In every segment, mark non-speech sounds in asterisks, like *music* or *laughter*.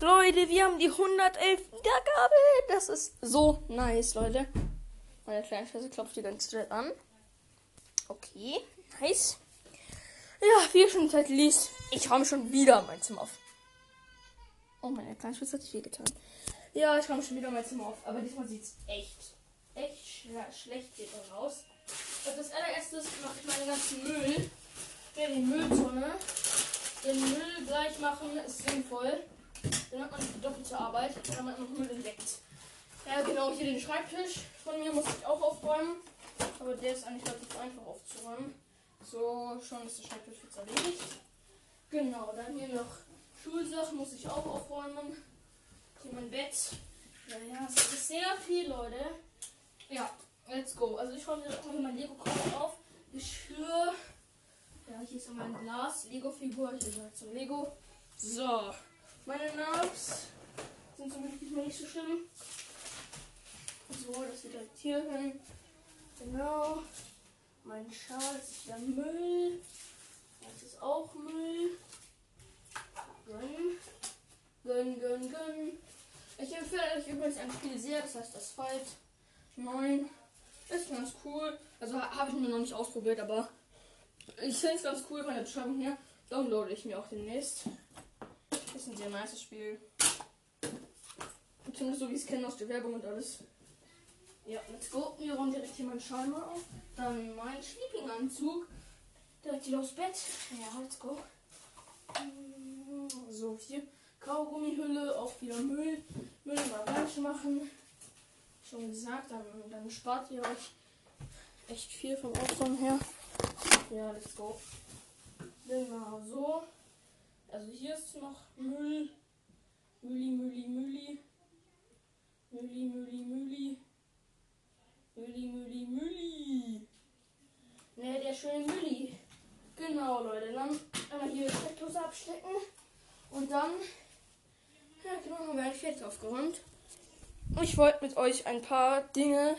Leute, wir haben die 111 Wiedergabe. Das ist so nice, Leute. Meine kleine Schwester klopft die ganze Zeit an. Okay, nice. Ja, ihr schon Zeit liest, ich räume schon wieder mein Zimmer auf. Oh, meine kleine Schwester hat sich viel getan. Ja, ich räume schon wieder mein Zimmer auf. Aber diesmal sieht es echt, echt schle schlecht hier raus. Also als allererstes mache ich meinen ganzen Müll in die Mülltonne. Den Müll gleich machen ist sinnvoll. Dann hat man die doppelte Arbeit, wenn man noch Müll entdeckt. Ja, genau, hier den Schreibtisch von mir muss ich auch aufräumen. Aber der ist eigentlich relativ einfach aufzuräumen. So, schon ist der Schreibtisch jetzt erledigt. Genau, dann hier noch Schulsachen muss ich auch aufräumen. Hier mein Bett. Ja, ja, es ist sehr viel, Leute. Ja, let's go. Also ich räume hier mein Lego-Koffer auf. Geschirr. Ja, hier ist mein Glas. Lego-Figur. Hier gehört zum Lego. So. Meine Nerves sind zum Glück nicht so schlimm. So, das wird direkt hier hin. Genau. Mein Schal ist der Müll. Das ist auch Müll. Gönn. Gönn, gönn, gönn. Ich empfehle euch übrigens ein Spiel sehr, das heißt Asphalt 9. Ist ganz cool. Also habe ich mir noch nicht ausprobiert, aber ich finde es ganz cool von der Beschreibung hier. Downloade ich mir auch demnächst. Ist ein sehr nice Spiel. Zumindest so wie ich es kenne aus der Werbung und alles. Ja, let's go. Wir räumen direkt hier meinen Schal mal auf. Dann mein Sleeping-Anzug. Direkt wieder aufs Bett. Ja, let's go. So, hier Kaugummihülle, auch wieder Müll. Müll mal falsch machen. Schon gesagt, dann, dann spart ihr euch echt viel vom Aufräumen her. Ja, let's go. Genau so. Also hier ist noch Müll. Mülli, Mülli, Mülli. Mülli, Mülli, Mülli. Mülli, Mülli, Mülli. Ne, der schöne Mülli. Genau, Leute. Dann einmal hier Steckdose abstecken. Und dann. Ja, genau, haben wir eigentlich fertig aufgeräumt. Ich wollte mit euch ein paar Dinge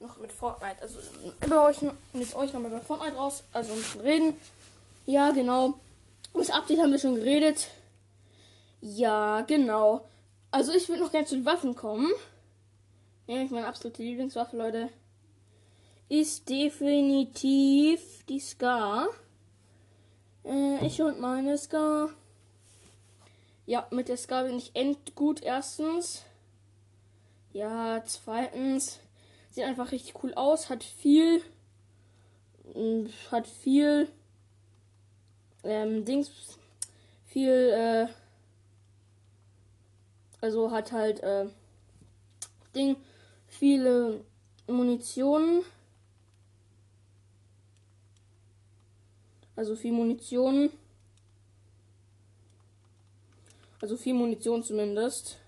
noch mit Fortnite, also über euch, mit euch nochmal über Fortnite raus, also ein bisschen reden. Ja, genau. Das Update haben wir schon geredet. Ja, genau. Also ich will noch gerne zu den Waffen kommen. Nämlich meine absolute Lieblingswaffe, Leute. Ist definitiv die Scar. Äh, ich und meine Scar. Ja, mit der Scar bin ich endgut erstens. Ja, zweitens. Sieht einfach richtig cool aus. Hat viel. Hat viel. Ähm, Dings. Viel, äh. Also hat halt, äh. Ding. Viele Munition. Also viel Munition. Also viel Munition zumindest.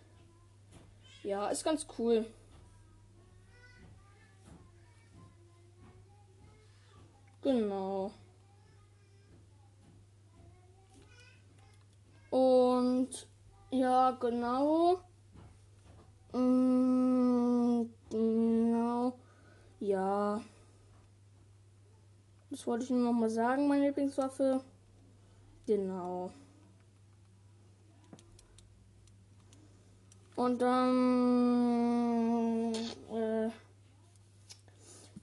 Ja, ist ganz cool. Genau. Und ja, genau. Mm, genau. Ja. Das wollte ich nur noch mal sagen, meine Lieblingswaffe. Genau. Und dann. Äh,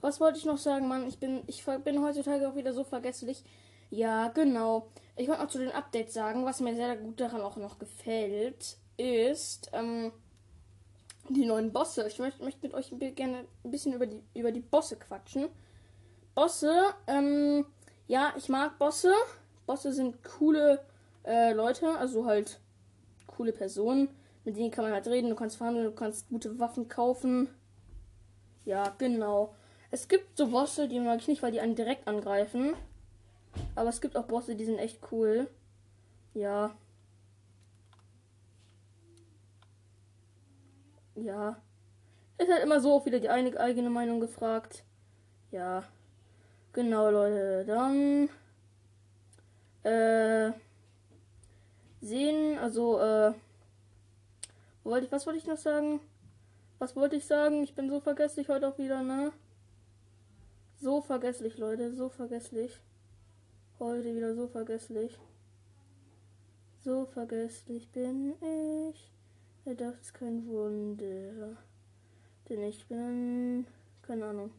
was wollte ich noch sagen, Mann? Ich bin, ich bin heutzutage auch wieder so vergesslich. Ja, genau. Ich wollte noch zu den Updates sagen, was mir sehr gut daran auch noch gefällt, ist ähm, die neuen Bosse. Ich möchte, möchte mit euch gerne ein bisschen über die, über die Bosse quatschen. Bosse, ähm, ja, ich mag Bosse. Bosse sind coole äh, Leute, also halt coole Personen. Mit denen kann man halt reden, du kannst verhandeln, du kannst gute Waffen kaufen. Ja, genau. Es gibt so Bosse, die mag ich nicht, weil die einen direkt angreifen. Aber es gibt auch Bosse, die sind echt cool. Ja. Ja. Ist halt immer so auch wieder die eigene Meinung gefragt. Ja. Genau, Leute. Dann. Äh. Sehen, also, äh. Wollte ich, was wollte ich noch sagen? Was wollte ich sagen? Ich bin so vergesslich heute auch wieder, ne? So vergesslich, Leute, so vergesslich. Heute wieder so vergesslich. So vergesslich bin ich. Das ist kein Wunder. Denn ich bin. Keine Ahnung.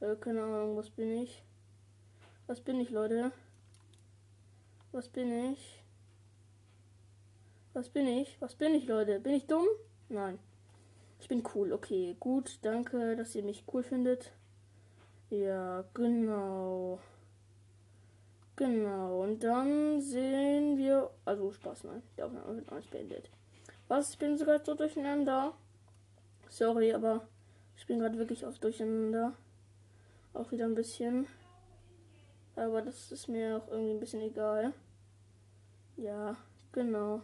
Äh, keine Ahnung, was bin ich? Was bin ich, Leute? Was bin ich? Was bin ich? Was bin ich, Leute? Bin ich dumm? Nein. Ich bin cool. Okay, gut. Danke, dass ihr mich cool findet. Ja, genau. Genau. Und dann sehen wir. Also Spaß, nein. Die Aufnahme wird alles beendet. Was? Ich bin sogar so durcheinander. Sorry, aber ich bin gerade wirklich auf durcheinander. Auch wieder ein bisschen. Aber das ist mir auch irgendwie ein bisschen egal. Ja, genau.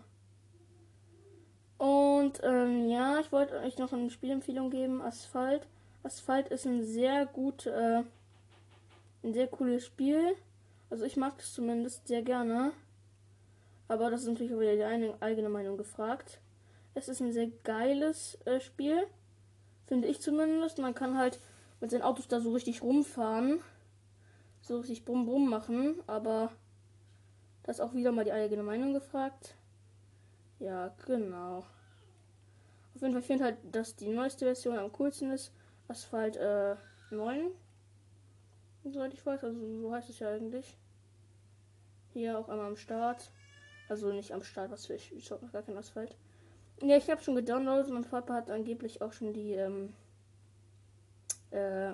Und ähm, ja, ich wollte euch noch eine Spielempfehlung geben. Asphalt. Asphalt ist ein sehr gut, äh, ein sehr cooles Spiel. Also ich mag das zumindest sehr gerne. Aber das ist natürlich auch wieder die eigene Meinung gefragt. Es ist ein sehr geiles äh, Spiel. Finde ich zumindest. Man kann halt mit seinen Autos da so richtig rumfahren. So richtig brumm brumm machen. Aber das ist auch wieder mal die eigene Meinung gefragt. Ja, genau. Auf jeden Fall finde halt, dass die neueste Version am coolsten ist. Asphalt äh, 9. Soweit ich weiß, also so heißt es ja eigentlich. Hier auch einmal am Start. Also nicht am Start, was für ich, ich noch gar kein Asphalt. Ja, ich habe schon gedownloadet. Mein Papa hat angeblich auch schon die, ähm, äh,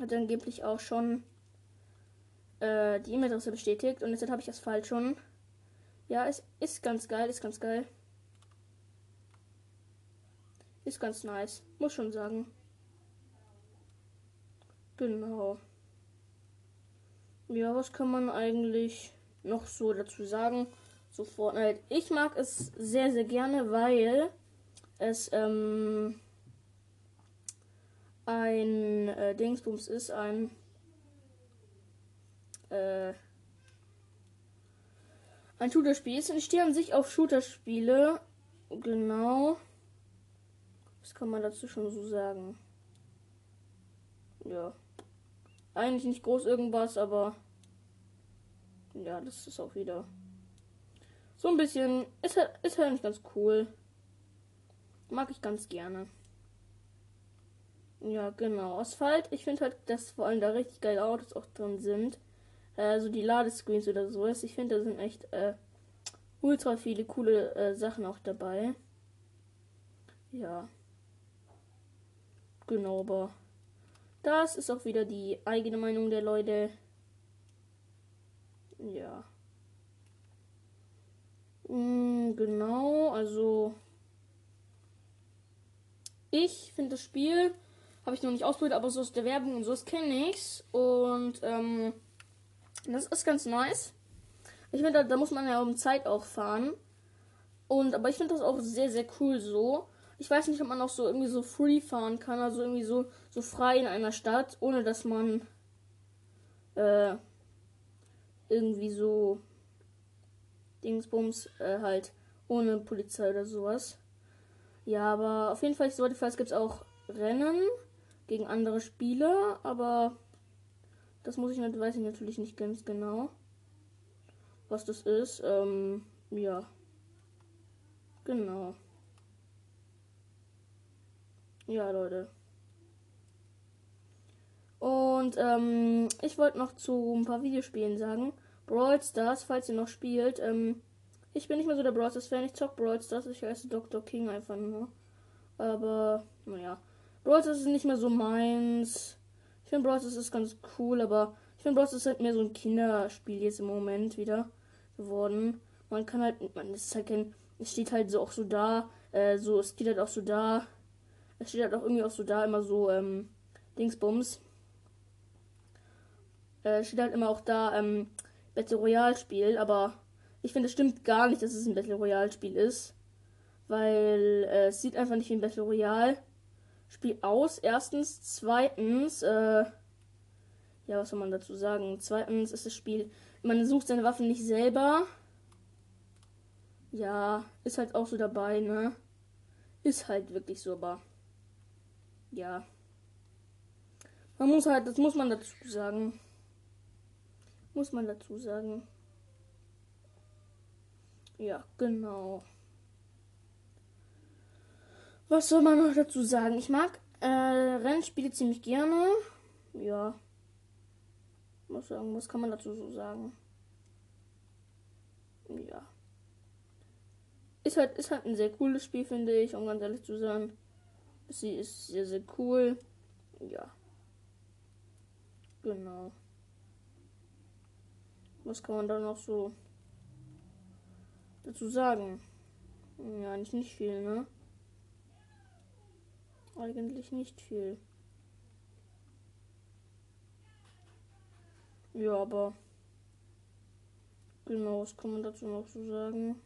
hat angeblich auch schon äh, die E-Mail-Adresse bestätigt und jetzt habe ich Asphalt schon. Ja, es ist ganz geil, ist ganz geil. Ist ganz nice, muss schon sagen. Genau. Ja, was kann man eigentlich noch so dazu sagen? So Fortnite. Ich mag es sehr, sehr gerne, weil es ähm, ein äh, Dingsbums ist, ein äh, ein Shooter-Spiel ist. Und ich stehe an sich auf Shooter-Spiele. Genau. Was kann man dazu schon so sagen? Ja. Eigentlich nicht groß irgendwas, aber ja, das ist auch wieder so ein bisschen. Ist halt, ist halt nicht ganz cool. Mag ich ganz gerne. Ja, genau. Asphalt. Ich finde halt, dass vor allem da richtig geile Autos auch drin sind äh, die Ladescreens oder sowas. Ich finde, da sind echt äh, ultra viele coole äh, Sachen auch dabei. Ja. Genau, aber das ist auch wieder die eigene Meinung der Leute. Ja. Mm, genau, also ich finde das Spiel habe ich noch nicht ausprobiert, aber so aus der Werbung und so kenne ich's und ähm, das ist ganz nice. Ich finde, da, da, muss man ja um Zeit auch fahren. Und, aber ich finde das auch sehr, sehr cool so. Ich weiß nicht, ob man auch so irgendwie so free fahren kann, also irgendwie so, so frei in einer Stadt, ohne dass man äh, irgendwie so Dingsbums äh, halt ohne Polizei oder sowas. Ja, aber auf jeden Fall, soweit ich weiß, gibt es auch Rennen gegen andere Spieler, aber das muss ich nicht, weiß ich natürlich nicht ganz genau, was das ist. Ähm, ja. Genau. Ja, Leute. Und ähm, ich wollte noch zu ein paar Videospielen sagen. Brawl Stars, falls ihr noch spielt. Ähm, ich bin nicht mehr so der Brawl Stars Fan. Ich zock Brawl Stars. Ich heiße Dr. King einfach nur. Aber, naja. Brawl Stars ist nicht mehr so meins finde Brawl Stars ist ganz cool, aber ich finde Brawl Stars ist halt mehr so ein Kinderspiel jetzt im Moment wieder geworden. Man kann halt, man ist halt kein, es steht halt so auch so da, äh, so, es steht halt auch so da, es steht halt auch irgendwie auch so da, immer so, ähm, Dingsbums. Äh, steht halt immer auch da, ähm, Battle Royale Spiel, aber ich finde, es stimmt gar nicht, dass es ein Battle Royale Spiel ist. Weil äh, es sieht einfach nicht wie ein Battle Royale. Spiel aus. Erstens. Zweitens, äh, ja, was soll man dazu sagen? Zweitens ist das Spiel, man sucht seine Waffen nicht selber. Ja, ist halt auch so dabei, ne? Ist halt wirklich so, aber ja. Man muss halt, das muss man dazu sagen. Muss man dazu sagen. Ja, genau. Was soll man noch dazu sagen? Ich mag äh, Rennspiele ziemlich gerne. Ja. Muss sagen, was kann man dazu so sagen? Ja. Ist halt, ist halt ein sehr cooles Spiel, finde ich, um ganz ehrlich zu sein. Sie ist sehr, sehr cool. Ja. Genau. Was kann man da noch so dazu sagen? Ja, nicht, nicht viel, ne? Eigentlich nicht viel. Ja, aber genau, was kann man dazu noch so sagen?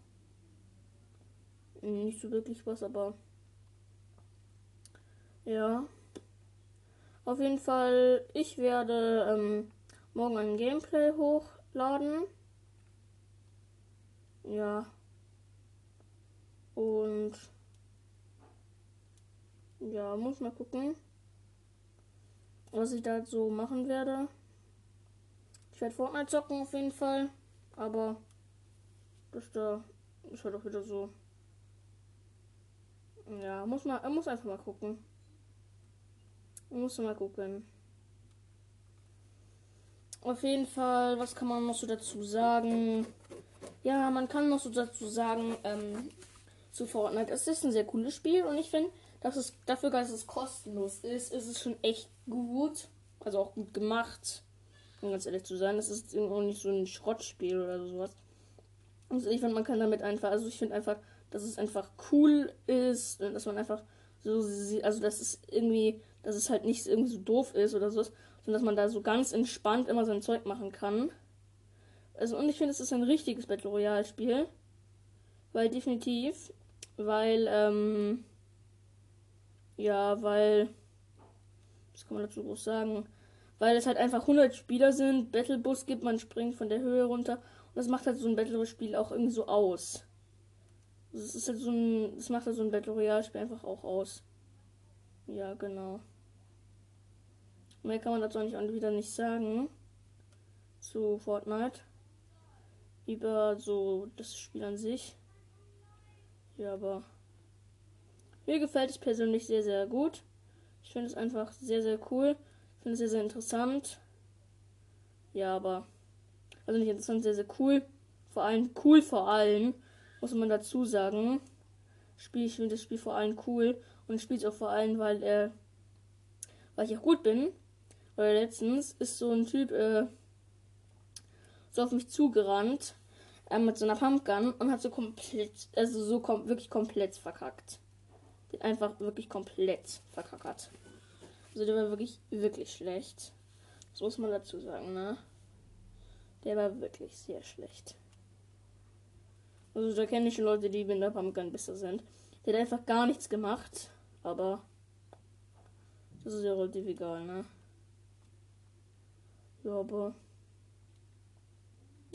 Nicht so wirklich was, aber ja. Auf jeden Fall, ich werde ähm, morgen ein Gameplay hochladen. Ja. Und ja, muss mal gucken, was ich da so machen werde. Ich werde Fortnite zocken auf jeden Fall, aber das da ist halt auch wieder so. Ja, muss man, muss einfach mal gucken. Muss mal gucken. Auf jeden Fall, was kann man noch so dazu sagen? Ja, man kann noch so dazu sagen, ähm, zu Fortnite. Es ist ein sehr cooles Spiel und ich finde, dass es dafür, dass es kostenlos ist, ist es schon echt gut. Also auch gut gemacht. Um ganz ehrlich zu sein, es ist irgendwie nicht so ein Schrottspiel oder sowas. Also ich finde, man kann damit einfach, also ich finde einfach, dass es einfach cool ist und dass man einfach so, also dass es irgendwie dass es halt nicht irgendwie so doof ist oder so, sondern dass man da so ganz entspannt immer sein Zeug machen kann. Also, und ich finde, es ist ein richtiges Battle Royale Spiel. Weil definitiv, weil, ähm, ja, weil, was kann man dazu groß sagen? Weil es halt einfach 100 Spieler sind, Battlebus gibt, man springt von der Höhe runter. Und das macht halt so ein Battle Spiel auch irgendwie so aus. Das ist halt so ein, das macht halt so ein Battle Royale Spiel einfach auch aus. Ja, genau. Mehr kann man dazu eigentlich auch wieder nicht sagen. Zu Fortnite. Über so das Spiel an sich. Ja, aber mir gefällt es persönlich sehr, sehr gut. Ich finde es einfach sehr, sehr cool. Ich finde es sehr, sehr interessant. Ja, aber. Also nicht interessant, sehr, sehr cool. Vor allem cool vor allem, muss man dazu sagen. Spiel, ich finde das Spiel vor allem cool. Und ich spiele es auch vor allem, weil, äh, weil ich auch gut bin. Weil letztens ist so ein Typ äh, so auf mich zugerannt äh, mit so einer Pumpgun und hat so komplett, also so kom wirklich komplett verkackt. Den einfach wirklich komplett verkackert. Also der war wirklich, wirklich schlecht. Das muss man dazu sagen, ne? Der war wirklich sehr schlecht. Also da kenne ich schon Leute, die mit der Pumpgun besser sind. Der hat einfach gar nichts gemacht, aber das ist ja relativ egal, ne? Ja, aber.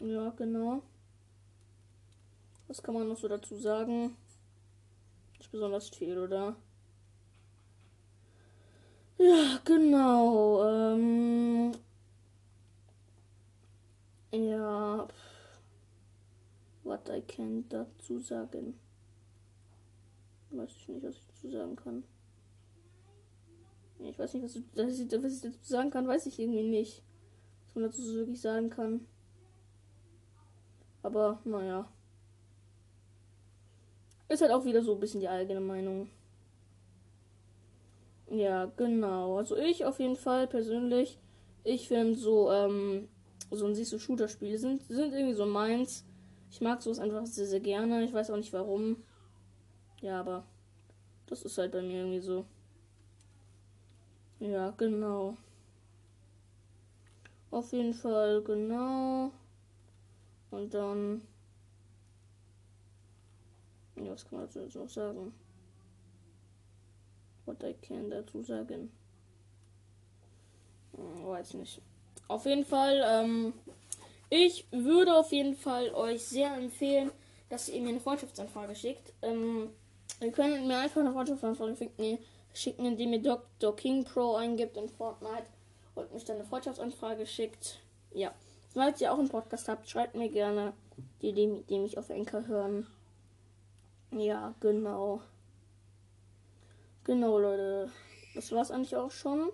Ja, genau. Was kann man noch so dazu sagen? Nicht besonders viel, oder? Ja, genau. Ähm, ja. Was ich kann dazu sagen. Weiß ich nicht, was ich dazu sagen kann. Ich weiß nicht, was ich, was ich dazu sagen kann, weiß ich irgendwie nicht was man dazu so wirklich sagen kann. Aber naja. Ist halt auch wieder so ein bisschen die eigene Meinung. Ja, genau. Also ich auf jeden Fall persönlich, ich finde so, ähm, so ein so Shooter-Spiele sind, sind irgendwie so meins. Ich mag sowas einfach sehr, sehr gerne. Ich weiß auch nicht warum. Ja, aber das ist halt bei mir irgendwie so. Ja, genau. Auf jeden Fall, genau. Und dann. Ja, was kann man dazu noch sagen? What I can dazu sagen. Hm, weiß nicht. Auf jeden Fall, ähm, ich würde auf jeden Fall euch sehr empfehlen, dass ihr mir eine Freundschaftsanfrage schickt. Ähm, ihr könnt mir einfach eine Freundschaftsanfrage schicken, indem ihr Dr. King Pro eingibt in Fortnite und mich dann eine Freundschaftsanfrage schickt. Ja. Falls ihr auch einen Podcast habt, schreibt mir gerne. die, die, die mich auf Enker hören. Ja, genau. Genau, Leute. Das war's eigentlich auch schon.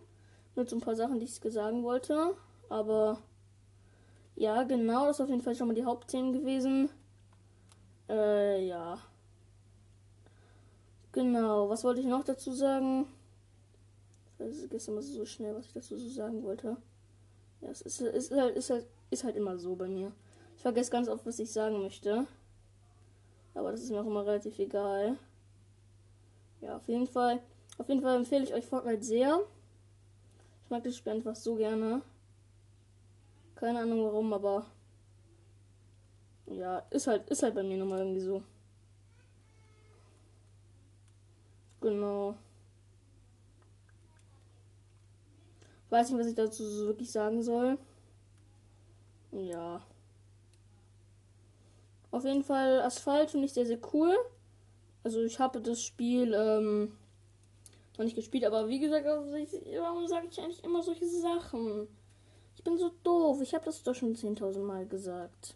Mit so ein paar Sachen, die ich sagen wollte. Aber ja, genau, das ist auf jeden Fall schon mal die Hauptthemen gewesen. Äh, ja. Genau, was wollte ich noch dazu sagen? Ich vergesse immer so schnell, was ich dazu so sagen wollte. Ja, es ist, ist, halt, ist, halt, ist halt immer so bei mir. Ich vergesse ganz oft, was ich sagen möchte. Aber das ist mir auch immer relativ egal. Ja, auf jeden Fall. Auf jeden Fall empfehle ich euch Fortnite sehr. Ich mag das Spiel einfach so gerne. Keine Ahnung warum, aber ja, ist halt, ist halt bei mir nochmal irgendwie so. Genau. Weiß nicht, was ich dazu so wirklich sagen soll. Ja. Auf jeden Fall Asphalt finde ich sehr, sehr cool. Also ich habe das Spiel ähm, noch nicht gespielt, aber wie gesagt, also ich, warum sage ich eigentlich immer solche Sachen? Ich bin so doof. Ich habe das doch schon 10.000 Mal gesagt.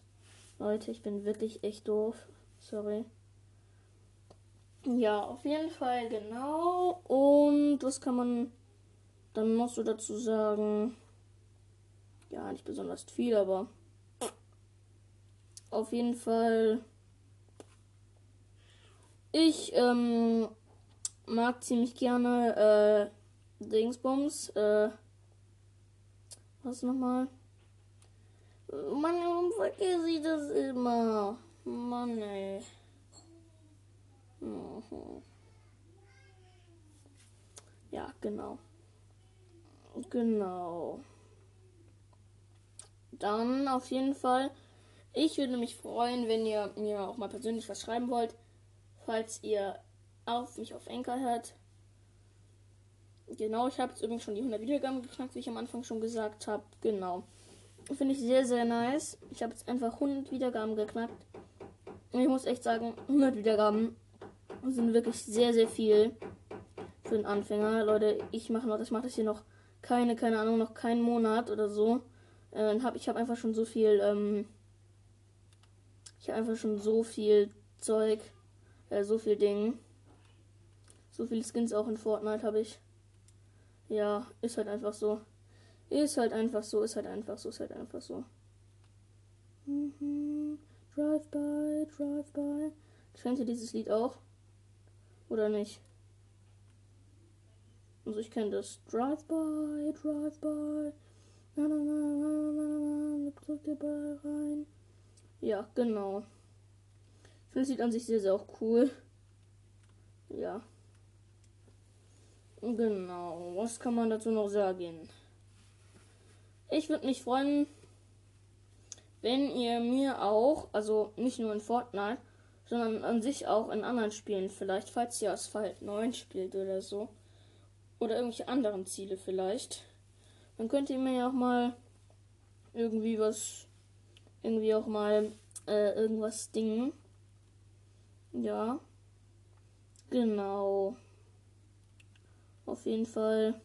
Leute, ich bin wirklich echt doof. Sorry. Ja, auf jeden Fall genau. Und was kann man dann noch so dazu sagen? Ja, nicht besonders viel, aber auf jeden Fall. Ich ähm, mag ziemlich gerne äh, Dingsbums. Äh, was nochmal? Mann, warum vergesse ich das immer? Mann, ey. Mhm. Ja, genau. Genau. Dann auf jeden Fall. Ich würde mich freuen, wenn ihr mir auch mal persönlich was schreiben wollt. Falls ihr auf mich auf Enker hört. Genau, ich habe jetzt übrigens schon die 100 Wiedergaben geknackt, wie ich am Anfang schon gesagt habe. Genau. Finde ich sehr, sehr nice. Ich habe jetzt einfach 100 Wiedergaben geknackt. Und ich muss echt sagen, 100 Wiedergaben sind wirklich sehr, sehr viel für einen Anfänger. Leute, ich mache noch, ich mache das hier noch keine, keine Ahnung, noch keinen Monat oder so. Äh, hab, ich habe einfach schon so viel, ähm, ich habe einfach schon so viel Zeug, äh, so viel Ding. So viele Skins auch in Fortnite habe ich. Ja, ist halt einfach so. Ist halt einfach so, ist halt einfach so, ist halt einfach so. Mhm. Drive by, drive by. Kennt ihr dieses Lied auch? Oder nicht? Also ich kenne das. Drive by, drive by. Na, na, na, na, na, na, drück dir Ball rein. Ja, genau. Ich finde Lied an sich sehr, sehr auch cool. Ja. Genau. Was kann man dazu noch sagen? Ich würde mich freuen, wenn ihr mir auch, also nicht nur in Fortnite, sondern an sich auch in anderen Spielen, vielleicht, falls ihr Asphalt 9 spielt oder so, oder irgendwelche anderen Ziele vielleicht, dann könnt ihr mir ja auch mal irgendwie was, irgendwie auch mal äh, irgendwas dingen. Ja. Genau. Auf jeden Fall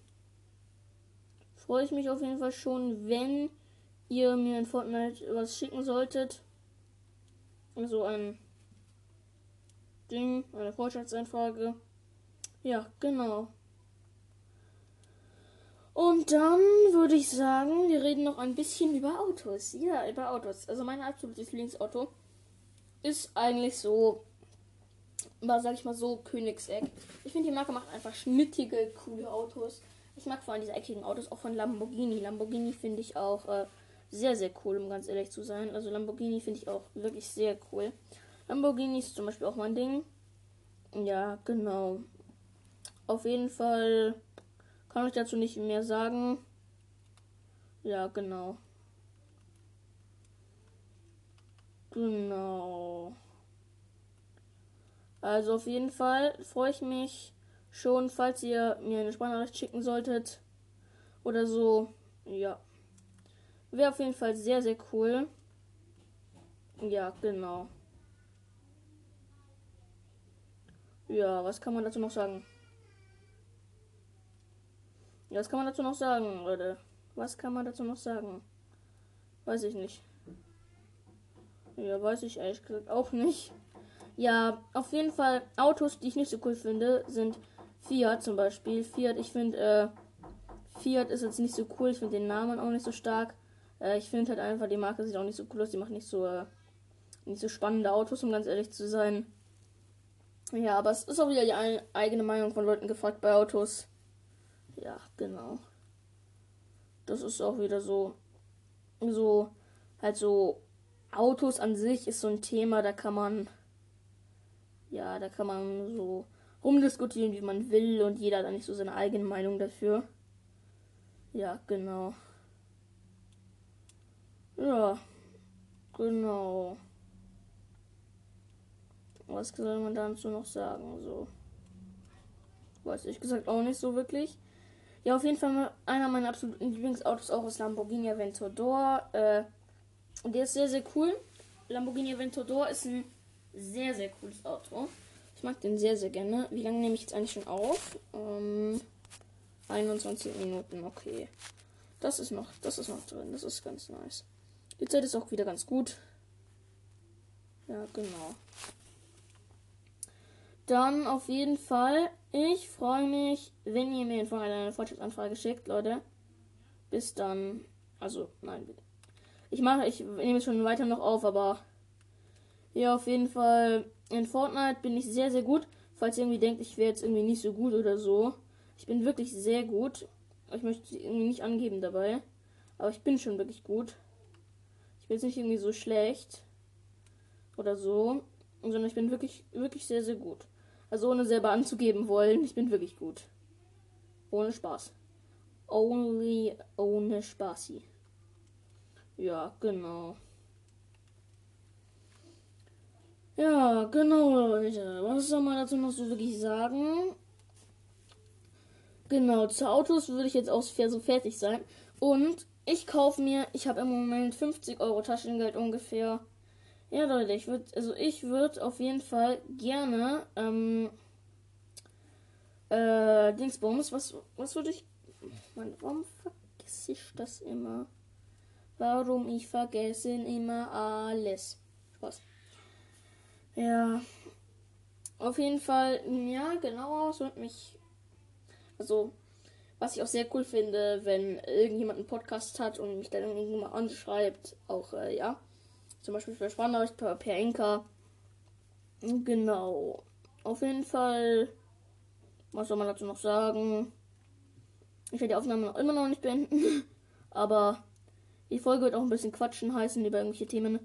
freue ich mich auf jeden Fall schon, wenn ihr mir in Fortnite was schicken solltet. Also ein Ding, eine Freundschaftsanfrage. Ja, genau. Und dann würde ich sagen, wir reden noch ein bisschen über Autos. Ja, über Autos. Also mein absolutes Lieblingsauto ist eigentlich so, war sag ich mal so, Königseck. Ich finde die Marke macht einfach schnittige, coole Autos. Ich mag vor allem diese eckigen Autos, auch von Lamborghini. Lamborghini finde ich auch äh, sehr, sehr cool, um ganz ehrlich zu sein. Also Lamborghini finde ich auch wirklich sehr cool. Lamborghini ist zum Beispiel auch mein Ding. Ja, genau. Auf jeden Fall kann ich dazu nicht mehr sagen. Ja, genau. Genau. Also auf jeden Fall freue ich mich schon, falls ihr mir eine Sprachnachricht schicken solltet oder so. Ja. Wäre auf jeden Fall sehr, sehr cool. Ja, genau. Ja, was kann man dazu noch sagen? Was kann man dazu noch sagen, Leute? Was kann man dazu noch sagen? Weiß ich nicht. Ja, weiß ich ehrlich gesagt auch nicht. Ja, auf jeden Fall Autos, die ich nicht so cool finde, sind Fiat zum Beispiel. Fiat, ich finde, äh, Fiat ist jetzt nicht so cool. Ich finde den Namen auch nicht so stark. Äh, ich finde halt einfach, die Marke sieht auch nicht so cool aus. Die macht nicht so, äh, nicht so spannende Autos, um ganz ehrlich zu sein. Ja, aber es ist auch wieder die eigene Meinung von Leuten gefragt bei Autos. Ja, genau. Das ist auch wieder so, so, halt so, Autos an sich ist so ein Thema, da kann man, ja, da kann man so rumdiskutieren, wie man will und jeder hat dann nicht so seine eigene Meinung dafür. Ja, genau. Ja, genau. Was soll man dazu noch sagen? So. Weiß ich gesagt auch nicht so wirklich. Ja, auf jeden Fall einer meiner absoluten Lieblingsautos auch ist Lamborghini Aventador. Äh, der ist sehr, sehr cool. Lamborghini Aventador ist ein sehr, sehr cooles Auto. Ich mag den sehr, sehr gerne. Wie lange nehme ich jetzt eigentlich schon auf? Ähm, 21 Minuten, okay. Das ist noch, das ist noch drin. Das ist ganz nice. Die Zeit ist auch wieder ganz gut. Ja, genau. Dann auf jeden Fall. Ich freue mich, wenn ihr mir von einer Fortschrittsanfrage schickt, Leute. Bis dann. Also, nein, bitte. Ich mache, ich nehme es schon weiter noch auf, aber ja, auf jeden Fall in Fortnite bin ich sehr, sehr gut. Falls ihr irgendwie denkt, ich wäre jetzt irgendwie nicht so gut oder so. Ich bin wirklich sehr gut. Ich möchte irgendwie nicht angeben dabei. Aber ich bin schon wirklich gut. Ich bin jetzt nicht irgendwie so schlecht. Oder so. Sondern ich bin wirklich, wirklich sehr, sehr gut. Also ohne selber anzugeben wollen, ich bin wirklich gut. Ohne Spaß. Only ohne Spaßi. Ja, genau. Ja, genau, Leute. Was soll man dazu noch so wirklich sagen? Genau, zu Autos würde ich jetzt auch so fertig sein. Und ich kaufe mir, ich habe im Moment 50 Euro Taschengeld ungefähr. Ja, Leute, ich würde, also ich würde auf jeden Fall gerne, ähm, äh, Dingsbums, was, was würde ich, Mann, warum vergesse ich das immer? Warum ich vergesse immer alles? Spaß. Ja, auf jeden Fall, ja, genau, es wird mich, also, was ich auch sehr cool finde, wenn irgendjemand einen Podcast hat und mich dann irgendjemand anschreibt, auch, äh, ja, zum Beispiel für Sprachnachricht per, per Enker. Genau. Auf jeden Fall. Was soll man dazu noch sagen? Ich werde die Aufnahme noch immer noch nicht beenden. *laughs* Aber die Folge wird auch ein bisschen quatschen heißen über irgendwelche Themen.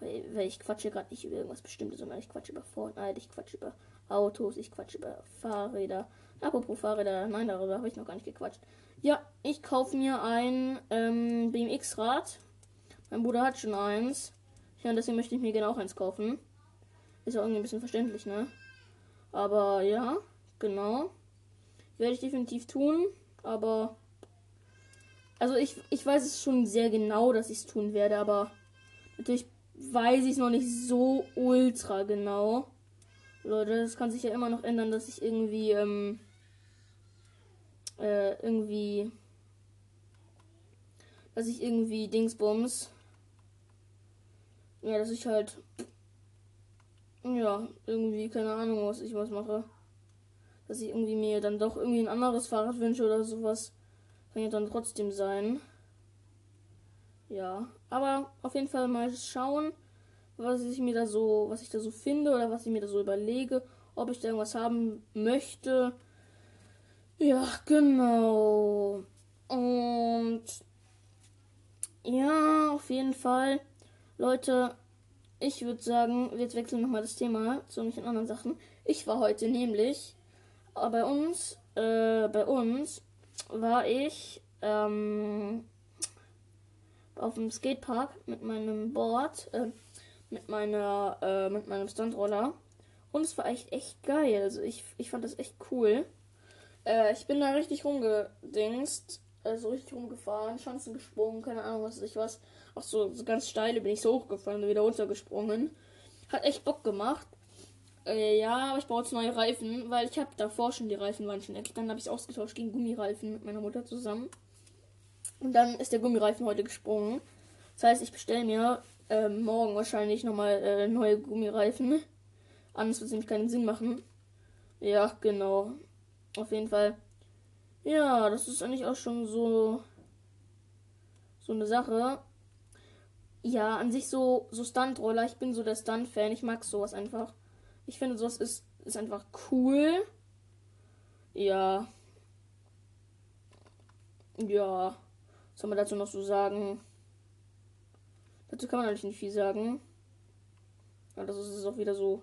Weil, weil ich quatsche gerade nicht über irgendwas Bestimmtes, sondern ich quatsche über Fortnite, ich quatsche über Autos, ich quatsche über Fahrräder. Apropos Fahrräder, nein, darüber habe ich noch gar nicht gequatscht. Ja, ich kaufe mir ein ähm, BMX-Rad. Mein Bruder hat schon eins. Ja, und deswegen möchte ich mir gerne auch eins kaufen. Ist ja irgendwie ein bisschen verständlich, ne? Aber ja, genau. Werde ich definitiv tun. Aber. Also ich, ich weiß es schon sehr genau, dass ich es tun werde, aber natürlich weiß ich es noch nicht so ultra genau. Leute, das kann sich ja immer noch ändern, dass ich irgendwie, ähm, äh, irgendwie, dass ich irgendwie Dingsbums, ja, dass ich halt. Ja, irgendwie, keine Ahnung, was ich was mache. Dass ich irgendwie mir dann doch irgendwie ein anderes Fahrrad wünsche oder sowas. Kann ja dann trotzdem sein. Ja, aber auf jeden Fall mal schauen, was ich mir da so, was ich da so finde oder was ich mir da so überlege, ob ich da irgendwas haben möchte. Ja, genau. Und ja, auf jeden Fall Leute, ich würde sagen, wir wechseln nochmal das Thema zu irgendwelchen anderen Sachen. Ich war heute nämlich äh, bei uns, äh, bei uns war ich ähm, auf dem Skatepark mit meinem Board, äh, mit meiner, äh, mit meinem Stuntroller. Und es war echt, echt geil. Also ich, ich fand das echt cool. Äh, ich bin da richtig rumgedingst, also richtig rumgefahren, Chancen gesprungen, keine Ahnung, was ich was. Auch so, so ganz steile bin ich so hochgefallen und wieder runtergesprungen. Hat echt Bock gemacht. Äh, ja, aber ich brauche jetzt neue Reifen, weil ich habe davor schon die Reifen waren schon echt. Dann habe ich ausgetauscht gegen Gummireifen mit meiner Mutter zusammen. Und dann ist der Gummireifen heute gesprungen. Das heißt, ich bestelle mir ähm, morgen wahrscheinlich nochmal äh, neue Gummireifen. Anders wird es nämlich keinen Sinn machen. Ja, genau. Auf jeden Fall. Ja, das ist eigentlich auch schon so so eine Sache. Ja, an sich so so Stuntroller. Ich bin so der Stunt-Fan. Ich mag sowas einfach. Ich finde sowas ist ist einfach cool. Ja. Ja. Was soll man dazu noch so sagen? Dazu kann man eigentlich nicht viel sagen. Ja, das ist auch wieder so.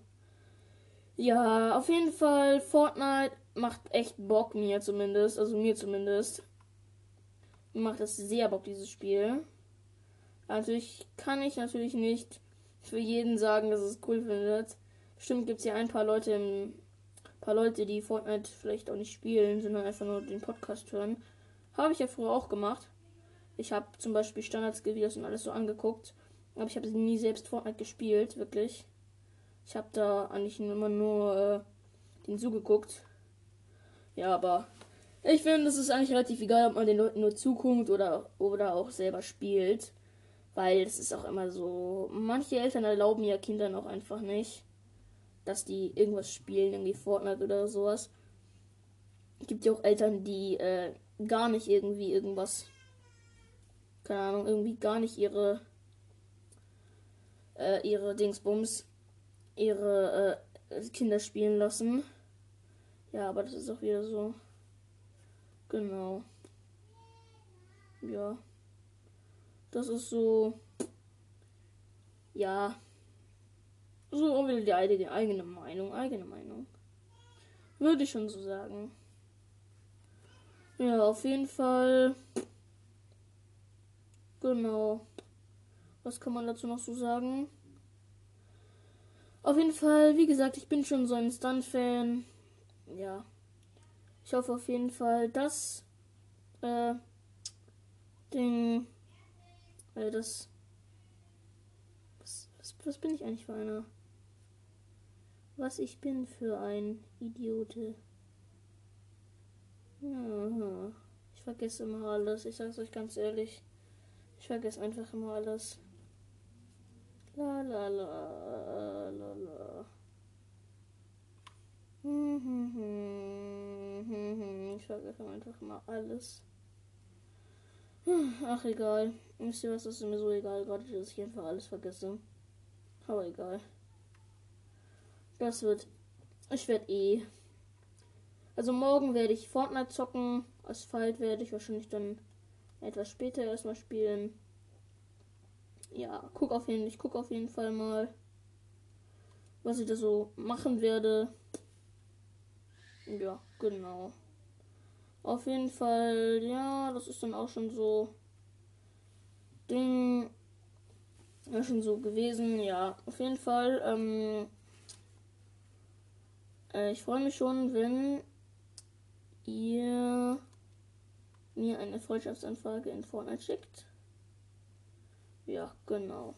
Ja, auf jeden Fall, Fortnite macht echt Bock, mir zumindest. Also mir zumindest. Mir macht das sehr Bock, dieses Spiel. Natürlich kann ich natürlich nicht für jeden sagen, dass es cool findet. Bestimmt gibt es ja ein paar Leute im paar Leute, die Fortnite vielleicht auch nicht spielen, sondern einfach nur den Podcast hören. Habe ich ja früher auch gemacht. Ich habe zum Beispiel Standards-Videos und alles so angeguckt. Aber ich habe nie selbst Fortnite gespielt, wirklich. Ich habe da eigentlich immer nur äh, den zugeguckt. Ja, aber ich finde, es ist eigentlich relativ egal, ob man den Leuten nur zuguckt oder, oder auch selber spielt. Weil es ist auch immer so, manche Eltern erlauben ja Kindern auch einfach nicht, dass die irgendwas spielen, irgendwie Fortnite oder sowas. Es gibt ja auch Eltern, die äh, gar nicht irgendwie irgendwas keine Ahnung, irgendwie gar nicht ihre äh, ihre Dingsbums, ihre äh, Kinder spielen lassen. Ja, aber das ist auch wieder so. Genau. Ja. Das ist so. Ja. So auch wieder die eigene, eigene Meinung. Eigene Meinung. Würde ich schon so sagen. Ja, auf jeden Fall. Genau. Was kann man dazu noch so sagen? Auf jeden Fall, wie gesagt, ich bin schon so ein Stunt-Fan. Ja. Ich hoffe auf jeden Fall, dass äh, Ding, äh, das was, was, was bin ich eigentlich für einer? Was ich bin für ein Idiote. Ja, ich vergesse immer alles. Ich sag's euch ganz ehrlich. Ich vergesse einfach immer alles. La la la la la. Ich vergesse einfach immer alles. Ach egal. Wisst ihr was, das ist mir so egal, gerade dass ich einfach alles vergesse. Aber egal. Das wird. Ich werde eh. Also morgen werde ich Fortnite zocken. Asphalt werde ich wahrscheinlich dann etwas später erstmal spielen. Ja, guck auf jeden, ich guck auf jeden Fall mal, was ich da so machen werde. Ja, genau. Auf jeden Fall, ja, das ist dann auch schon so Ding. Ja, schon so gewesen. Ja, auf jeden Fall. Ähm, äh, ich freue mich schon, wenn ihr mir eine Freundschaftsanfrage in Fortnite schickt. Ja, genau.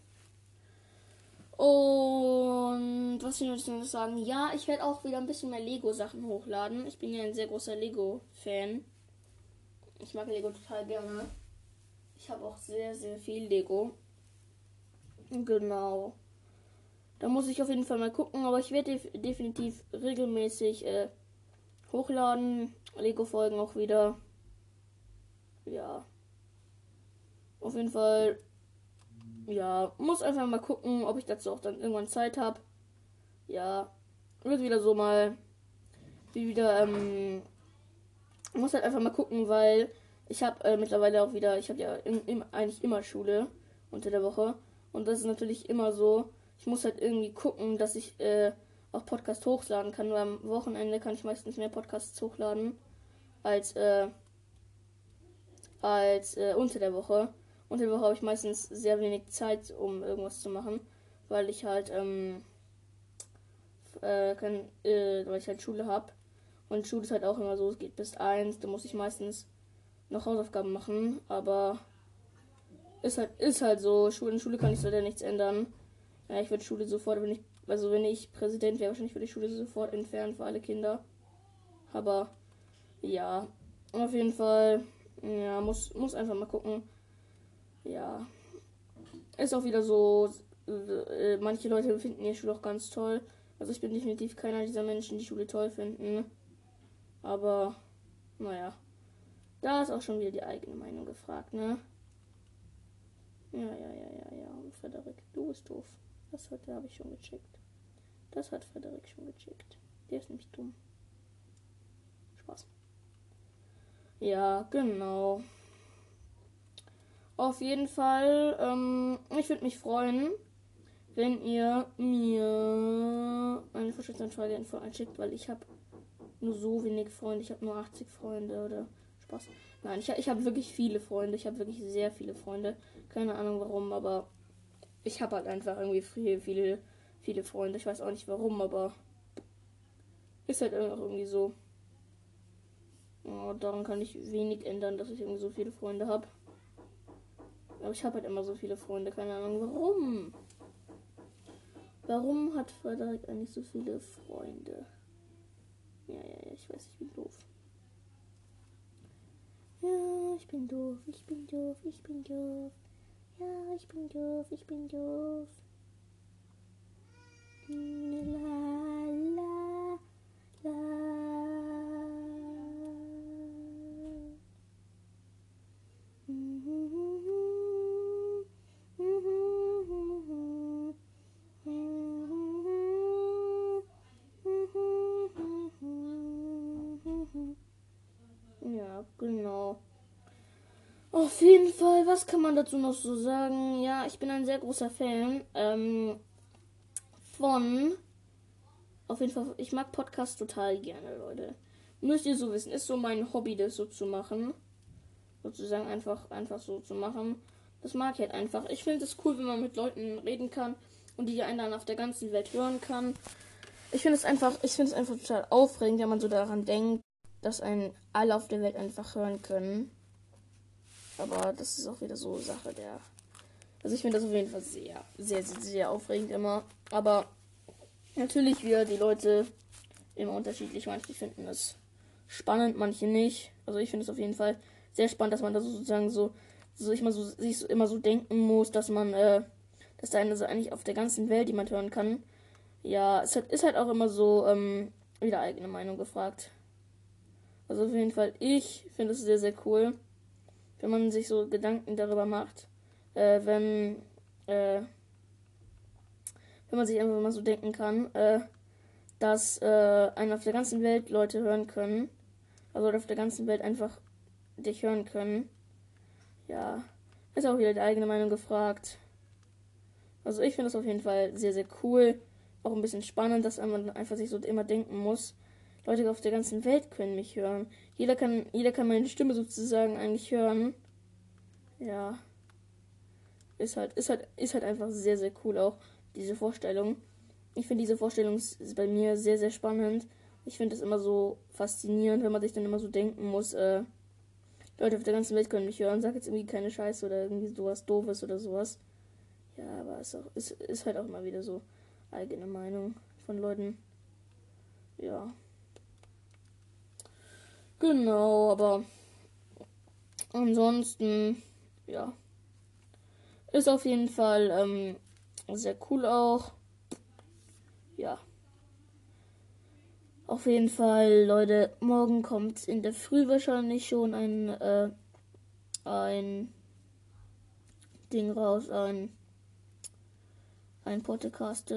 Und was ich noch sagen? Ja, ich werde auch wieder ein bisschen mehr Lego-Sachen hochladen. Ich bin ja ein sehr großer Lego-Fan. Ich mag Lego total gerne. Ich habe auch sehr, sehr viel Lego. Genau. Da muss ich auf jeden Fall mal gucken, aber ich werde def definitiv regelmäßig äh, hochladen. Lego-Folgen auch wieder ja. Auf jeden Fall, ja, muss einfach mal gucken, ob ich dazu auch dann irgendwann Zeit habe. Ja, wird wieder so mal, wie wieder, ähm, muss halt einfach mal gucken, weil ich habe äh, mittlerweile auch wieder, ich habe ja in, in, eigentlich immer Schule unter der Woche. Und das ist natürlich immer so, ich muss halt irgendwie gucken, dass ich äh, auch Podcasts hochladen kann, weil am Wochenende kann ich meistens mehr Podcasts hochladen als äh, als äh, unter der Woche. Unter der Woche habe ich meistens sehr wenig Zeit, um irgendwas zu machen, weil ich halt ähm, äh, kann, äh, weil ich halt Schule habe. Und Schule ist halt auch immer so, es geht bis eins, da muss ich meistens noch Hausaufgaben machen, aber ist halt, ist halt so, Schule, in Schule kann ich leider nichts ändern. Ja, ich würde Schule sofort, wenn ich, also wenn ich Präsident wäre, wahrscheinlich würde ich Schule sofort entfernen für alle Kinder. Aber ja, auf jeden Fall ja, muss, muss einfach mal gucken. Ja. ist auch wieder so, äh, manche Leute finden die Schule auch ganz toll. Also ich bin definitiv keiner dieser Menschen, die Schule toll finden. Aber, naja. Da ist auch schon wieder die eigene Meinung gefragt, ne? Ja, ja, ja, ja, ja. Und Frederik, du bist doof. Das heute habe ich schon gecheckt. Das hat Frederik schon gecheckt. Der ist nämlich dumm. Spaß. Ja, genau. Auf jeden Fall, ähm, ich würde mich freuen, wenn ihr mir eine Vorstellungsanfrage in Fortnite schickt, weil ich habe nur so wenig Freunde. Ich habe nur 80 Freunde oder Spaß. Nein, ich, ich habe wirklich viele Freunde. Ich habe wirklich sehr viele Freunde. Keine Ahnung warum, aber ich habe halt einfach irgendwie viele, viele, viele Freunde. Ich weiß auch nicht warum, aber ist halt irgendwie so. Oh, daran kann ich wenig ändern, dass ich irgendwie so viele Freunde habe. Aber ich habe halt immer so viele Freunde, keine Ahnung warum. Warum hat Frederik eigentlich so viele Freunde? Ja, ja, ja, ich weiß, ich bin doof. Ja, ich bin doof, ich bin doof, ich bin doof. Ja, ich bin doof, ich bin doof. La, la, la. Ja, genau. Auf jeden Fall, was kann man dazu noch so sagen? Ja, ich bin ein sehr großer Fan ähm, von. Auf jeden Fall, ich mag Podcasts total gerne, Leute. Müsst ihr so wissen, ist so mein Hobby, das so zu machen. Sozusagen einfach, einfach so zu machen. Das mag ich halt einfach. Ich finde es cool, wenn man mit Leuten reden kann und die einen dann auf der ganzen Welt hören kann. Ich finde es einfach, ich finde es einfach total aufregend, wenn man so daran denkt, dass einen alle auf der Welt einfach hören können. Aber das ist auch wieder so Sache der. Also ich finde das auf jeden Fall sehr, sehr, sehr, sehr aufregend immer. Aber natürlich wieder die Leute immer unterschiedlich. Manche finden es spannend, manche nicht. Also ich finde es auf jeden Fall sehr spannend, dass man da sozusagen so, so immer so sich so, immer so denken muss, dass man, äh, dass da eine eigentlich auf der ganzen Welt jemand hören kann. Ja, es ist halt auch immer so, ähm, wieder eigene Meinung gefragt. Also auf jeden Fall, ich finde es sehr, sehr cool, wenn man sich so Gedanken darüber macht, äh, wenn, äh, wenn man sich einfach mal so denken kann, äh, dass äh, einen auf der ganzen Welt Leute hören können. Also auf der ganzen Welt einfach dich hören können. Ja, ist auch wieder die eigene Meinung gefragt. Also ich finde es auf jeden Fall sehr, sehr cool. Auch ein bisschen spannend, dass man einfach sich so immer denken muss, Leute auf der ganzen Welt können mich hören. Jeder kann, jeder kann meine Stimme sozusagen eigentlich hören. Ja. Ist halt, ist halt, ist halt einfach sehr, sehr cool auch, diese Vorstellung. Ich finde diese Vorstellung bei mir sehr, sehr spannend. Ich finde es immer so faszinierend, wenn man sich dann immer so denken muss, äh, Leute auf der ganzen Welt können mich hören. Sag jetzt irgendwie keine Scheiße oder irgendwie sowas Doofes oder sowas. Ja, aber es ist, ist, ist halt auch immer wieder so eigene Meinung von Leuten. Ja. Genau, aber ansonsten, ja. Ist auf jeden Fall ähm, sehr cool auch. Ja. Auf jeden Fall, Leute, morgen kommt in der Früh wahrscheinlich schon ein, äh, ein Ding raus, ein, ein Podcast.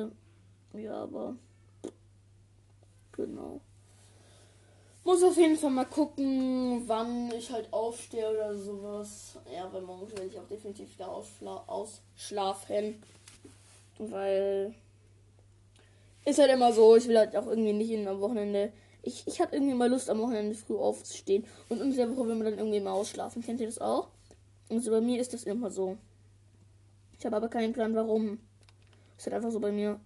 Ja, aber genau. Muss auf jeden Fall mal gucken, wann ich halt aufstehe oder sowas. Ja, weil morgen werde ich auch definitiv wieder ausschlafen. Weil ist halt immer so, ich will halt auch irgendwie nicht in am Wochenende. Ich, ich habe irgendwie mal Lust, am Wochenende früh aufzustehen. Und in der Woche will man dann irgendwie mal ausschlafen. Kennt ihr das auch? Und so bei mir ist das immer so. Ich habe aber keinen Plan, warum. Ist halt einfach so bei mir.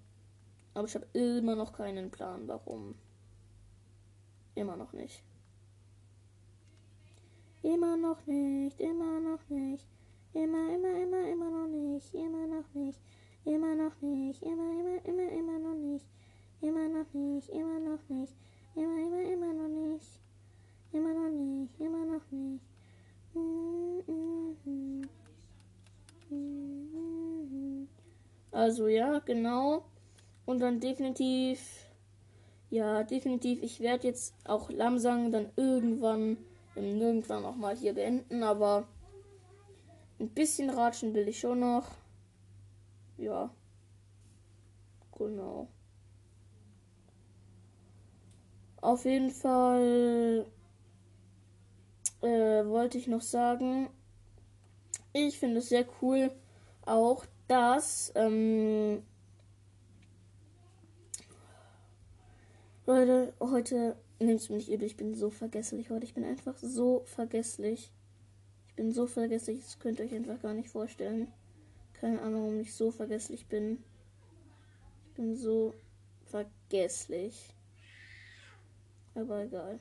Aber ich habe immer noch keinen Plan, warum. Immer noch nicht. Immer noch nicht, immer noch nicht. Immer, immer, immer, immer noch nicht. Immer noch nicht. Immer noch nicht. Immer, immer, immer, immer noch nicht. Immer noch nicht. Immer noch nicht. Immer, immer, immer noch nicht. Immer noch nicht. Immer noch nicht. Mm -hmm. Mm -hmm. Also ja, genau. Und dann definitiv, ja, definitiv, ich werde jetzt auch Lamsang dann irgendwann, irgendwann auch mal hier beenden, aber ein bisschen ratschen will ich schon noch. Ja. Genau. Auf jeden Fall äh, wollte ich noch sagen, ich finde es sehr cool auch, dass ähm, Leute, heute nehmt es mir nicht übel, ich bin so vergesslich heute. Ich bin einfach so vergesslich. Ich bin so vergesslich, das könnt ihr euch einfach gar nicht vorstellen. Keine Ahnung, warum ich so vergesslich bin. Ich bin so vergesslich. Aber egal.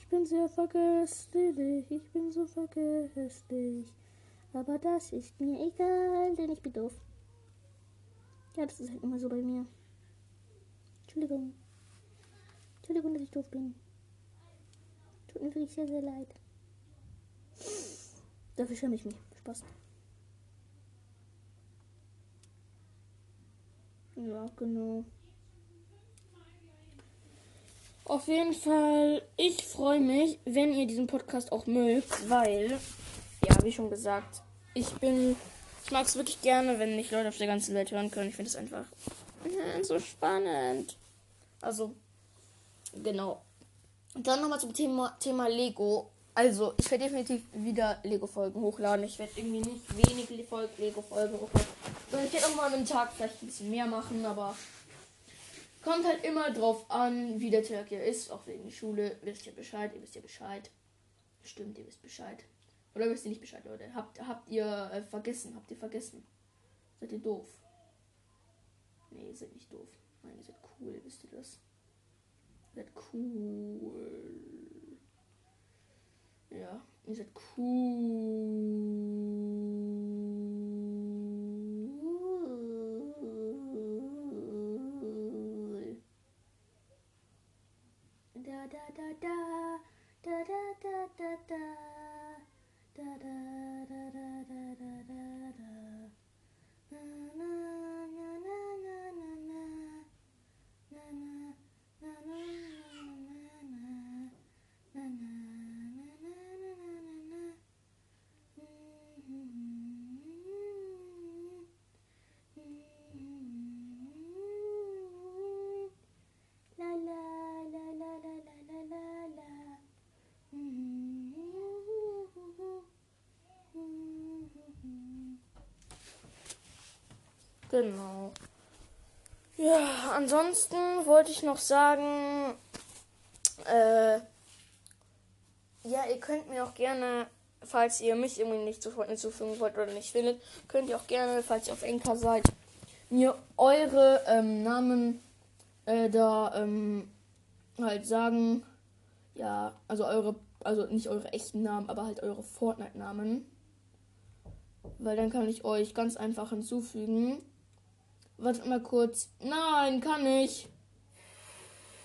Ich bin sehr vergesslich, ich bin so vergesslich. Aber das ist mir egal, denn ich bin doof. Ja, das ist halt immer so bei mir. Entschuldigung. Entschuldigung, dass ich doof bin. Tut mir wirklich sehr, sehr leid. Dafür schäme ich mich. Spaß. Ja, genau. Auf jeden Fall, ich freue mich, wenn ihr diesen Podcast auch mögt, weil, ja, wie schon gesagt, ich bin, ich mag es wirklich gerne, wenn mich Leute auf der ganzen Welt hören können. Ich finde es einfach ja, so spannend. Also, genau. Und dann nochmal zum Thema, Thema Lego. Also, ich werde definitiv wieder Lego-Folgen hochladen. Ich werde irgendwie nicht wenig Lego-Folgen hochladen. Ich werde auch mal einen Tag vielleicht ein bisschen mehr machen, aber kommt halt immer drauf an, wie der Tag hier ist. Auch wegen der Schule. Wisst ihr Bescheid, ihr wisst ja Bescheid. Stimmt, ihr wisst Bescheid. Oder wisst ihr nicht Bescheid, Leute? Habt, habt ihr äh, vergessen? Habt ihr vergessen? Seid ihr doof? Nee, ihr seid nicht doof. Nein, ihr seid cool, wisst ihr das? Ihr seid cool. Ja, ihr seid cool. Da da da da da da da da da da da da da da da da da na na na na na Genau. Ja, ansonsten wollte ich noch sagen, äh, ja, ihr könnt mir auch gerne, falls ihr mich irgendwie nicht sofort hinzufügen wollt oder nicht findet, könnt ihr auch gerne, falls ihr auf Enker seid, mir eure ähm, Namen äh, da ähm, halt sagen. Ja, also eure, also nicht eure echten Namen, aber halt eure Fortnite-Namen. Weil dann kann ich euch ganz einfach hinzufügen. Wartet mal kurz. Nein, kann ich.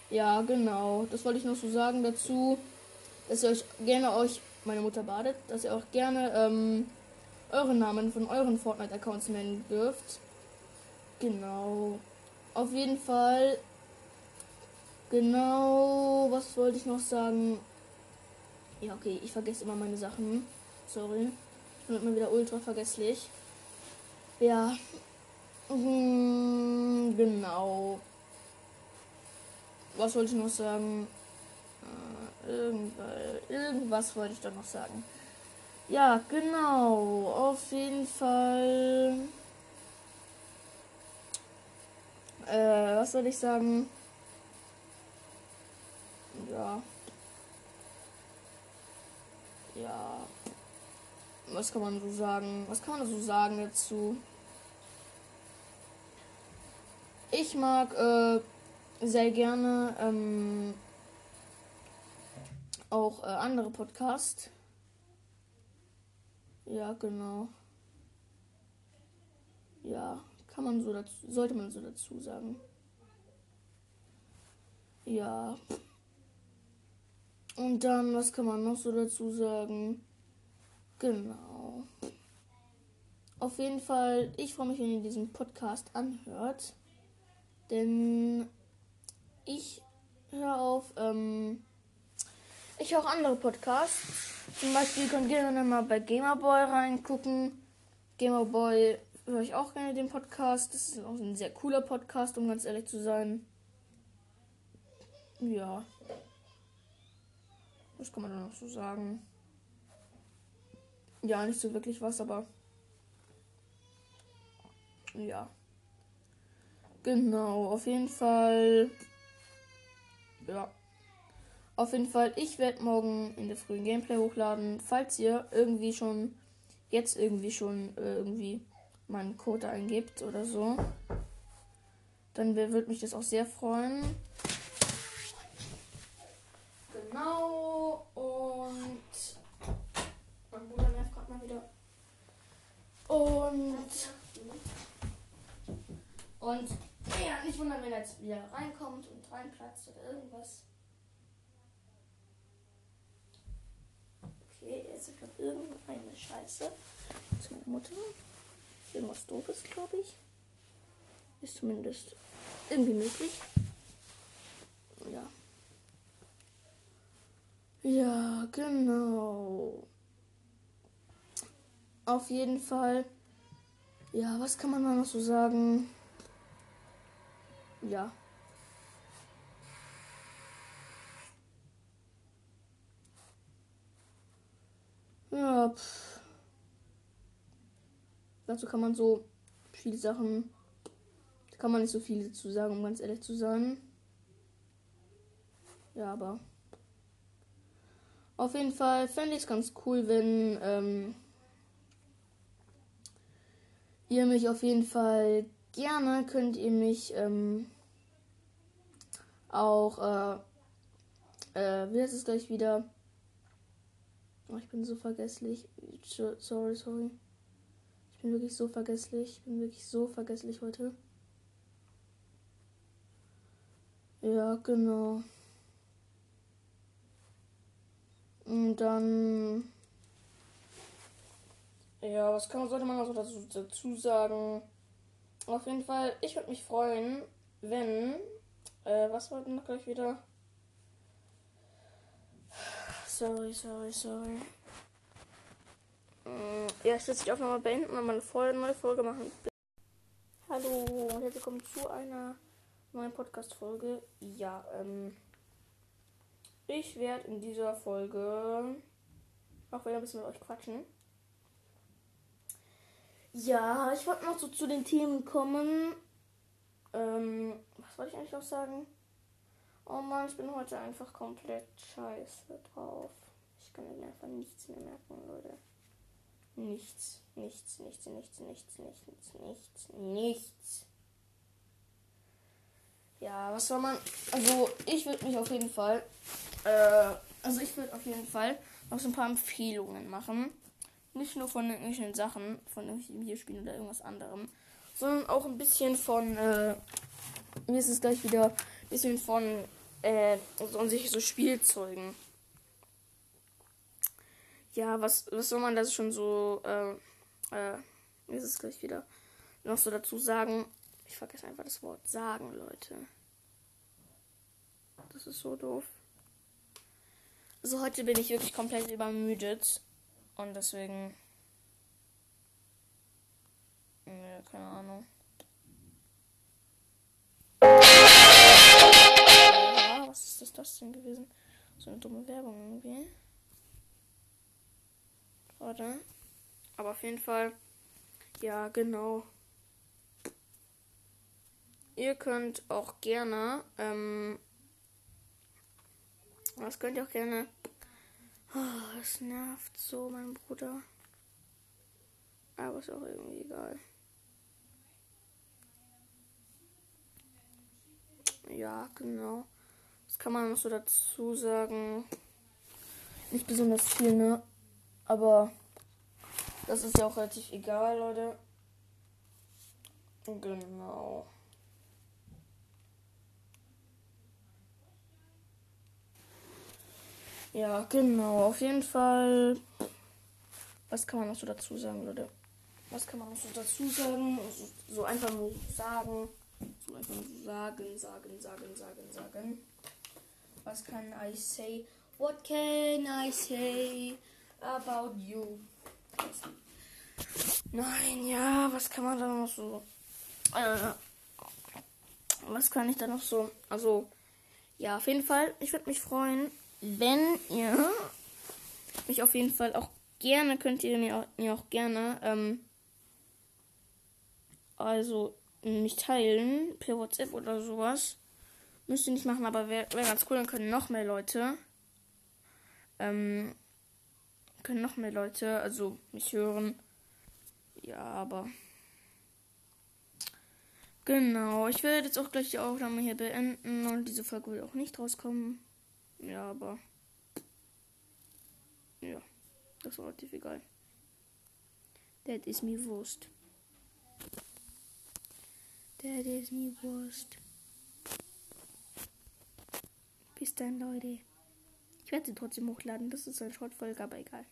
Ja, genau. Das wollte ich noch so sagen dazu, dass ihr euch gerne euch, meine Mutter badet, dass ihr auch gerne ähm, eure Namen von euren Fortnite-Accounts nennen dürft. Genau. Auf jeden Fall. Genau. Was wollte ich noch sagen? Ja, okay. Ich vergesse immer meine Sachen. Sorry. Ich bin immer wieder ultra vergesslich. Ja. Mhm, genau. Was wollte ich noch sagen? Äh, irgendwas, irgendwas wollte ich doch noch sagen. Ja, genau. Auf jeden Fall. Äh, was soll ich sagen? Ja. Ja. Was kann man so sagen? Was kann man so sagen dazu? Ich mag äh, sehr gerne ähm, auch äh, andere Podcasts. Ja, genau. Ja, kann man so dazu, sollte man so dazu sagen. Ja. Und dann, was kann man noch so dazu sagen? Genau. auf jeden Fall, ich freue mich, wenn ihr diesen Podcast anhört. Denn ich höre auf, ähm, ich höre auch andere Podcasts. Zum Beispiel könnt ihr gerne mal bei Gamerboy reingucken. Gamerboy höre ich auch gerne den Podcast. Das ist auch ein sehr cooler Podcast, um ganz ehrlich zu sein. Ja. Was kann man da noch so sagen? Ja, nicht so wirklich was, aber. Ja. Genau, auf jeden Fall. Ja. Auf jeden Fall, ich werde morgen in der frühen Gameplay hochladen. Falls ihr irgendwie schon, jetzt irgendwie schon äh, irgendwie meinen Code eingibt oder so, dann würde mich das auch sehr freuen. Genau, und mein Bruder nervt gerade mal wieder. Und, und, ja, nicht wundern, wenn er jetzt wieder reinkommt und reinplatzt oder irgendwas. Okay, jetzt gerade irgendeine Scheiße. Das ist meine Mutter. Irgendwas doofes, glaube ich. Ist zumindest irgendwie möglich. Ja. Ja, genau. Auf jeden Fall. Ja, was kann man da noch so sagen? Ja. Ja, pff. Dazu kann man so viele Sachen. Da kann man nicht so viel zu sagen, um ganz ehrlich zu sein. Ja, aber. Auf jeden Fall fände ich es ganz cool, wenn ähm, ihr mich auf jeden Fall gerne könnt ihr mich ähm, auch äh, äh, wie heißt es gleich wieder? Oh, ich bin so vergesslich. Sorry, sorry. Ich bin wirklich so vergesslich. Ich bin wirklich so vergesslich heute. Ja, genau. Und dann. Ja, was kann, sollte man dazu, dazu sagen? Auf jeden Fall, ich würde mich freuen, wenn. Äh, was wollten wir noch gleich wieder? Sorry, sorry, sorry. Mm, ja, ich will die Aufnahme beenden und mal eine neue Folge machen. Hallo und herzlich willkommen zu einer neuen Podcast-Folge. Ja, ähm. Ich werde in dieser Folge auch wieder ein bisschen mit euch quatschen. Ja, ich wollte noch so zu den Themen kommen. Ähm, was wollte ich eigentlich noch sagen? Oh Mann, ich bin heute einfach komplett scheiße drauf. Ich kann mir einfach nichts mehr merken, Leute. Nichts, nichts, nichts, nichts, nichts, nichts, nichts, nichts. Ja, was soll man. Also, ich würde mich auf jeden Fall äh, also ich würde auf jeden Fall noch so ein paar Empfehlungen machen. Nicht nur von irgendwelchen Sachen, von irgendwelchen Videospielen oder irgendwas anderem, sondern auch ein bisschen von, äh, mir ist es gleich wieder, ein bisschen von, äh, so, sich so Spielzeugen. Ja, was, was soll man da schon so, äh, äh, mir ist es gleich wieder noch so dazu sagen. Ich vergesse einfach das Wort sagen, Leute. Das ist so doof. Also heute bin ich wirklich komplett übermüdet. Und deswegen. Ja, keine Ahnung. Was ist das, denn gewesen? So eine dumme Werbung irgendwie. Warte. Aber auf jeden Fall. Ja, genau. Ihr könnt auch gerne ähm, das könnt ihr auch gerne. Oh, es nervt so, mein Bruder. Aber ist auch irgendwie egal. Ja, genau. Das kann man noch so dazu sagen. Nicht besonders viel, ne? Aber das ist ja auch relativ egal, Leute. Genau. Ja, genau. Auf jeden Fall. Was kann man noch so dazu sagen, Leute? Was kann man noch so dazu sagen? So, so einfach nur sagen. So einfach nur sagen, sagen, sagen, sagen, sagen. Was kann I say? What can I say about you? Nein, ja, was kann man da noch so? Äh, was kann ich da noch so? Also, ja, auf jeden Fall, ich würde mich freuen, wenn ihr mich auf jeden Fall auch gerne, könnt ihr mir auch, mir auch gerne, ähm, also mich teilen per WhatsApp oder sowas. Müsst ihr nicht machen, aber wäre wär ganz cool, dann können noch mehr Leute, ähm, können noch mehr Leute, also mich hören. Ja, aber. Genau, ich werde jetzt auch gleich die Aufnahme hier beenden und diese Folge wird auch nicht rauskommen. Ja, aber. Ja, das war relativ egal. Das ist mir Wurst. Das ist mir Wurst. Bis dann, Leute. Ich werde sie trotzdem hochladen. Das ist eine Shortfolge, aber egal.